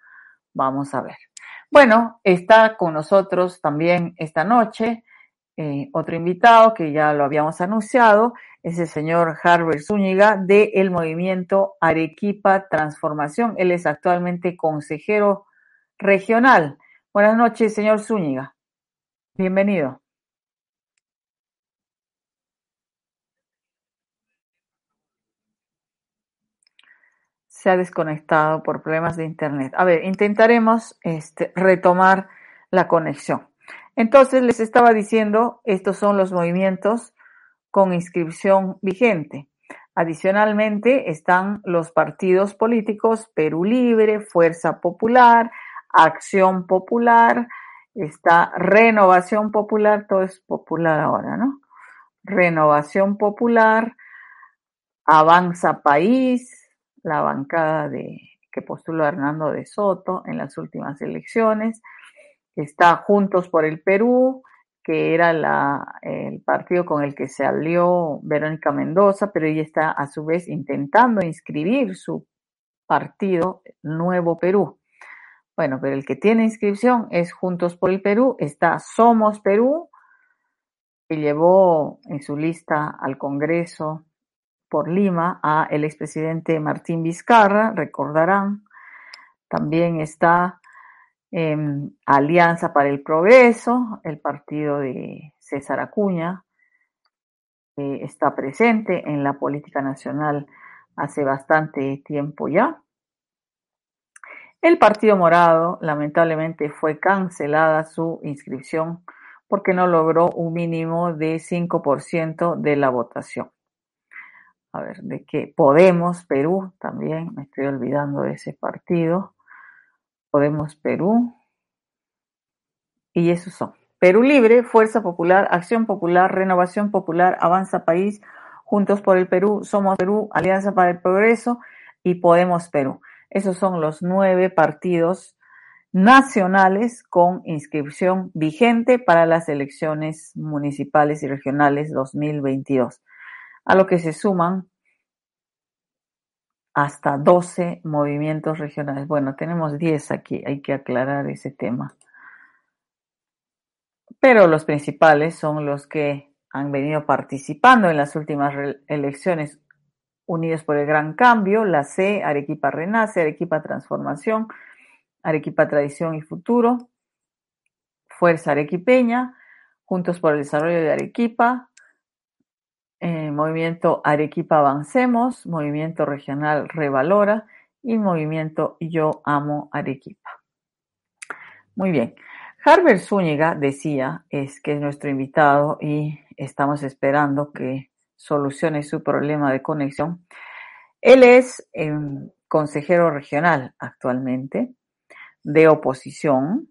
Vamos a ver. Bueno, está con nosotros también esta noche eh, otro invitado que ya lo habíamos anunciado, es el señor Harvard Zúñiga del movimiento Arequipa Transformación. Él es actualmente consejero regional. Buenas noches, señor Zúñiga. Bienvenido. Se ha desconectado por problemas de internet. A ver, intentaremos este, retomar la conexión. Entonces les estaba diciendo, estos son los movimientos con inscripción vigente. Adicionalmente están los partidos políticos Perú Libre, Fuerza Popular, Acción Popular, está Renovación Popular, todo es popular ahora, ¿no? Renovación Popular, Avanza País, la bancada de, que postuló Hernando de Soto en las últimas elecciones. Está Juntos por el Perú, que era la, el partido con el que se alió Verónica Mendoza, pero ella está a su vez intentando inscribir su partido Nuevo Perú. Bueno, pero el que tiene inscripción es Juntos por el Perú, está Somos Perú, que llevó en su lista al Congreso por Lima a el expresidente Martín Vizcarra, recordarán. También está em, Alianza para el Progreso, el partido de César Acuña, que está presente en la política nacional hace bastante tiempo ya. El Partido Morado lamentablemente fue cancelada su inscripción porque no logró un mínimo de 5% de la votación a ver, de qué Podemos Perú también, me estoy olvidando de ese partido. Podemos Perú. Y esos son. Perú Libre, Fuerza Popular, Acción Popular, Renovación Popular, Avanza País, Juntos por el Perú, Somos Perú, Alianza para el Progreso y Podemos Perú. Esos son los nueve partidos nacionales con inscripción vigente para las elecciones municipales y regionales 2022 a lo que se suman hasta 12 movimientos regionales. Bueno, tenemos 10 aquí, hay que aclarar ese tema. Pero los principales son los que han venido participando en las últimas elecciones Unidos por el Gran Cambio, la C, Arequipa Renace, Arequipa Transformación, Arequipa Tradición y Futuro, Fuerza Arequipeña, Juntos por el Desarrollo de Arequipa, eh, movimiento Arequipa Avancemos, Movimiento Regional Revalora y Movimiento Yo Amo Arequipa. Muy bien. Harvard Zúñiga decía, es que es nuestro invitado y estamos esperando que solucione su problema de conexión. Él es em, consejero regional actualmente de oposición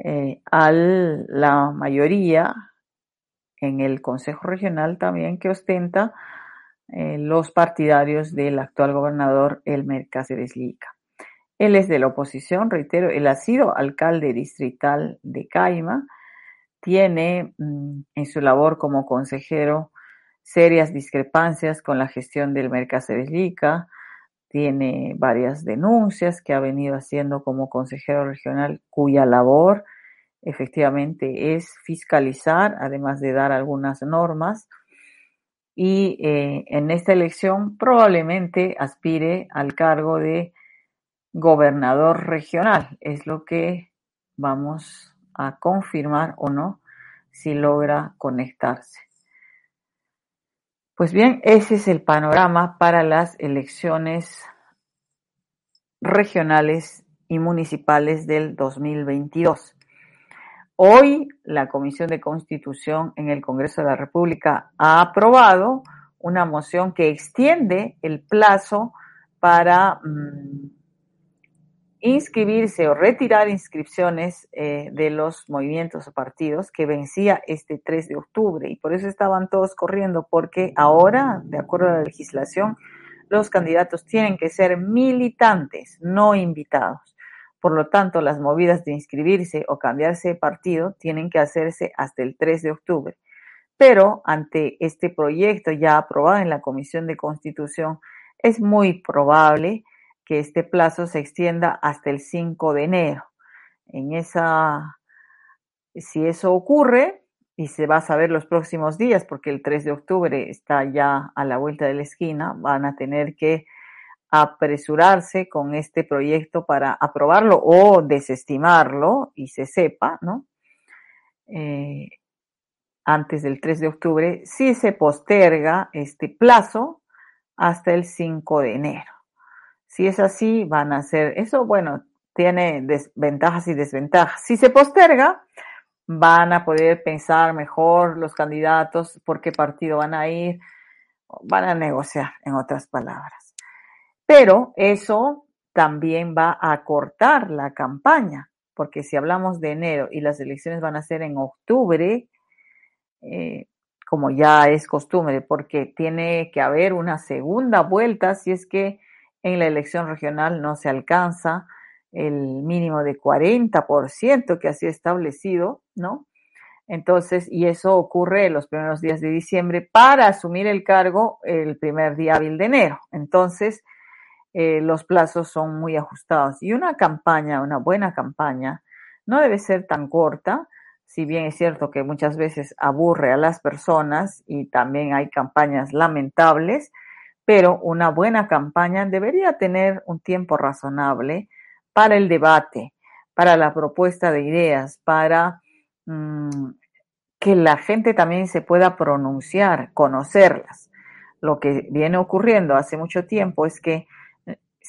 eh, a la mayoría en el Consejo Regional también que ostenta eh, los partidarios del actual gobernador Elmer Cáceres Lica. Él es de la oposición, reitero, él ha sido alcalde distrital de Caima, tiene mm, en su labor como consejero serias discrepancias con la gestión del Mercasereslica, tiene varias denuncias que ha venido haciendo como consejero regional, cuya labor efectivamente es fiscalizar, además de dar algunas normas. Y eh, en esta elección probablemente aspire al cargo de gobernador regional. Es lo que vamos a confirmar o no si logra conectarse. Pues bien, ese es el panorama para las elecciones regionales y municipales del 2022. Hoy la Comisión de Constitución en el Congreso de la República ha aprobado una moción que extiende el plazo para mm, inscribirse o retirar inscripciones eh, de los movimientos o partidos que vencía este 3 de octubre y por eso estaban todos corriendo porque ahora, de acuerdo a la legislación, los candidatos tienen que ser militantes, no invitados. Por lo tanto, las movidas de inscribirse o cambiarse de partido tienen que hacerse hasta el 3 de octubre. Pero ante este proyecto ya aprobado en la Comisión de Constitución, es muy probable que este plazo se extienda hasta el 5 de enero. En esa, si eso ocurre, y se va a saber los próximos días, porque el 3 de octubre está ya a la vuelta de la esquina, van a tener que apresurarse con este proyecto para aprobarlo o desestimarlo y se sepa, ¿no? Eh, antes del 3 de octubre, si se posterga este plazo hasta el 5 de enero. Si es así, van a ser, eso, bueno, tiene desventajas y desventajas. Si se posterga, van a poder pensar mejor los candidatos por qué partido van a ir, van a negociar, en otras palabras. Pero eso también va a cortar la campaña, porque si hablamos de enero y las elecciones van a ser en octubre, eh, como ya es costumbre, porque tiene que haber una segunda vuelta si es que en la elección regional no se alcanza el mínimo de 40% que sido establecido, ¿no? Entonces, y eso ocurre los primeros días de diciembre para asumir el cargo el primer día hábil de enero. Entonces, eh, los plazos son muy ajustados. Y una campaña, una buena campaña, no debe ser tan corta, si bien es cierto que muchas veces aburre a las personas y también hay campañas lamentables, pero una buena campaña debería tener un tiempo razonable para el debate, para la propuesta de ideas, para mm, que la gente también se pueda pronunciar, conocerlas. Lo que viene ocurriendo hace mucho tiempo es que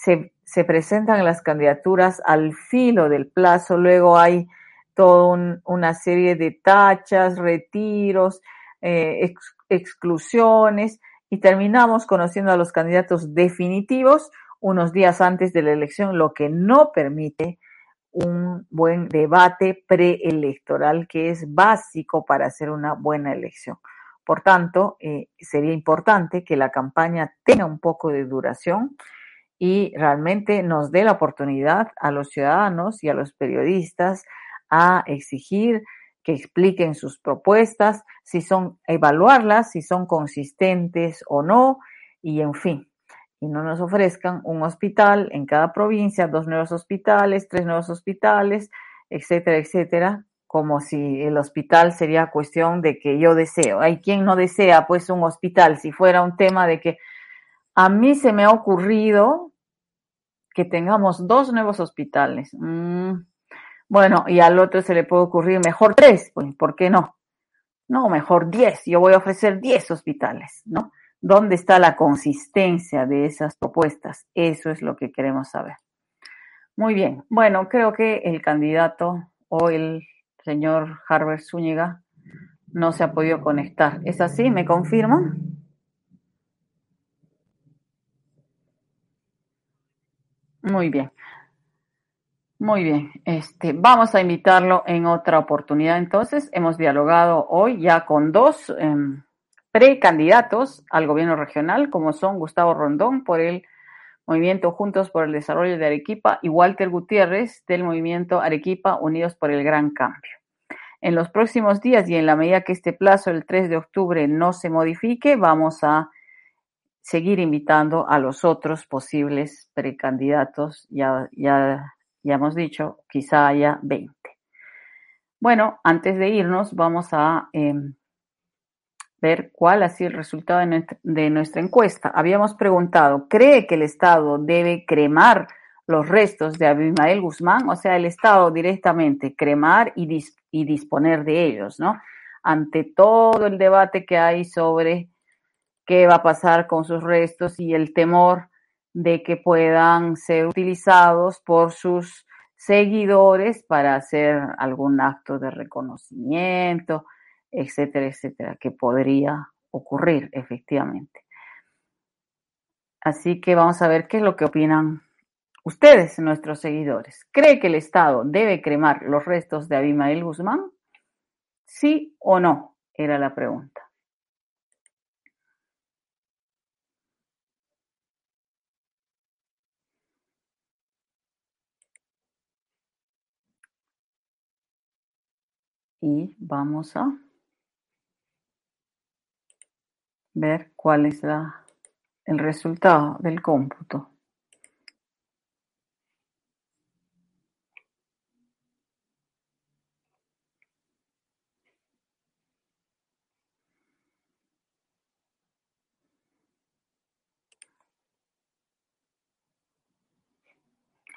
eh, se, presentan las candidaturas al filo del plazo, luego hay toda una serie de tachas, retiros, eh, exclusiones, y terminamos conociendo a los candidatos definitivos unos días antes de la elección, lo que no permite un buen debate preelectoral que es básico para hacer una buena elección. Por tanto, eh, sería importante que la campaña tenga un poco de duración y realmente nos dé la oportunidad a los ciudadanos y a los periodistas a exigir que expliquen sus propuestas, si son evaluarlas, si son consistentes o no, y en fin, y no nos ofrezcan un hospital en cada provincia, dos nuevos hospitales, tres nuevos hospitales, etcétera, etcétera, como si el hospital sería cuestión de que yo deseo. Hay quien no desea pues un hospital, si fuera un tema de que a mí se me ha ocurrido que tengamos dos nuevos hospitales. Mm, bueno, y al otro se le puede ocurrir mejor tres, pues, ¿por qué no? No, mejor diez. Yo voy a ofrecer diez hospitales, ¿no? ¿Dónde está la consistencia de esas propuestas? Eso es lo que queremos saber. Muy bien. Bueno, creo que el candidato o el señor Harvard Zúñiga no se ha podido conectar. ¿Es así? ¿Me confirma? Muy bien. Muy bien, este, vamos a invitarlo en otra oportunidad. Entonces, hemos dialogado hoy ya con dos em, precandidatos al gobierno regional, como son Gustavo Rondón por el movimiento Juntos por el Desarrollo de Arequipa y Walter Gutiérrez del movimiento Arequipa Unidos por el Gran Cambio. En los próximos días y en la medida que este plazo, el 3 de octubre, no se modifique, vamos a seguir invitando a los otros posibles precandidatos. Ya, ya, ya hemos dicho, quizá haya 20. Bueno, antes de irnos, vamos a eh, ver cuál ha sido el resultado de nuestra encuesta. Habíamos preguntado, ¿cree que el Estado debe cremar los restos de Abimael Guzmán? O sea, el Estado directamente cremar y, dis y disponer de ellos, ¿no? Ante todo el debate que hay sobre qué va a pasar con sus restos y el temor de que puedan ser utilizados por sus seguidores para hacer algún acto de reconocimiento, etcétera, etcétera, que podría ocurrir efectivamente. Así que vamos a ver qué es lo que opinan ustedes, nuestros seguidores. ¿Cree que el Estado debe cremar los restos de Abimael Guzmán? ¿Sí o no? Era la pregunta. Y vamos a ver cuál es la, el resultado del cómputo.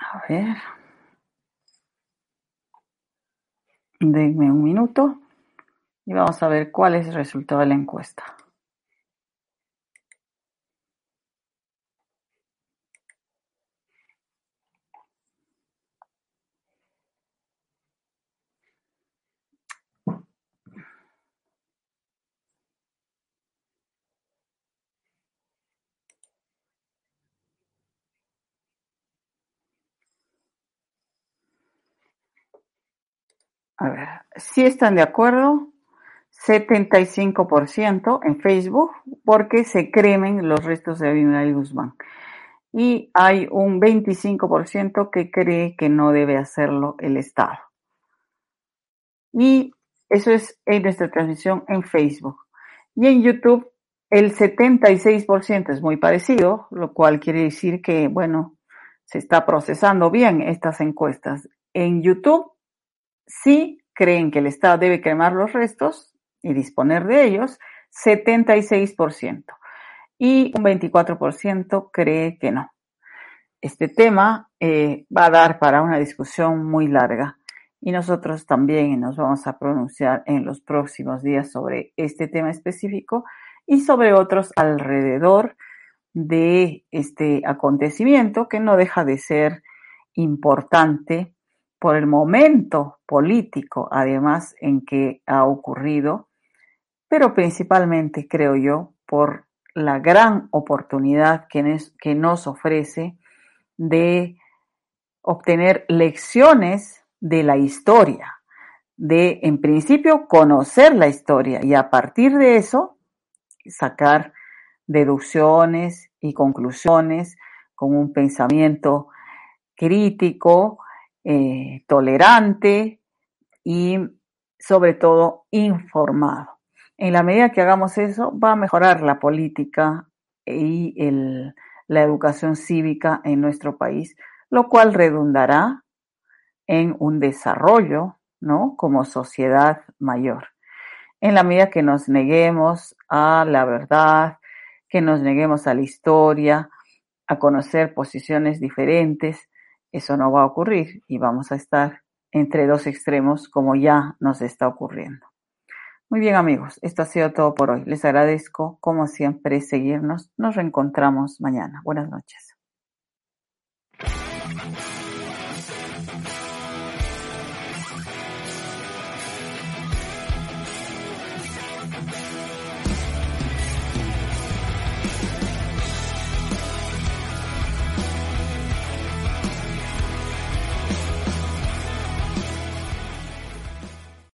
A ver. Denme un minuto y vamos a ver cuál es el resultado de la encuesta. A ver, si están de acuerdo, 75% en Facebook, porque se cremen los restos de Abimael Guzmán. Y hay un 25% que cree que no debe hacerlo el Estado. Y eso es en nuestra transmisión en Facebook. Y en YouTube, el 76% es muy parecido, lo cual quiere decir que, bueno, se está procesando bien estas encuestas. En YouTube Sí creen que el Estado debe cremar los restos y disponer de ellos, 76%. Y un 24% cree que no. Este tema eh, va a dar para una discusión muy larga y nosotros también nos vamos a pronunciar en los próximos días sobre este tema específico y sobre otros alrededor de este acontecimiento que no deja de ser importante por el momento político, además, en que ha ocurrido, pero principalmente, creo yo, por la gran oportunidad que, nos ofrece de obtener lecciones de la historia, de, en principio, conocer la historia y a partir de eso sacar deducciones y conclusiones con un pensamiento crítico, eh, tolerante y sobre todo informado. En la medida que hagamos eso, va a mejorar la política y el, la educación cívica en nuestro país, lo cual redundará en un desarrollo, ¿no? Como sociedad mayor. En la medida que nos neguemos a la verdad, que nos neguemos a la historia, a conocer posiciones diferentes, eso no va a ocurrir y vamos a estar entre dos extremos como ya nos está ocurriendo. Muy bien amigos, esto ha sido todo por hoy. Les agradezco como siempre seguirnos. Nos reencontramos mañana. Buenas noches.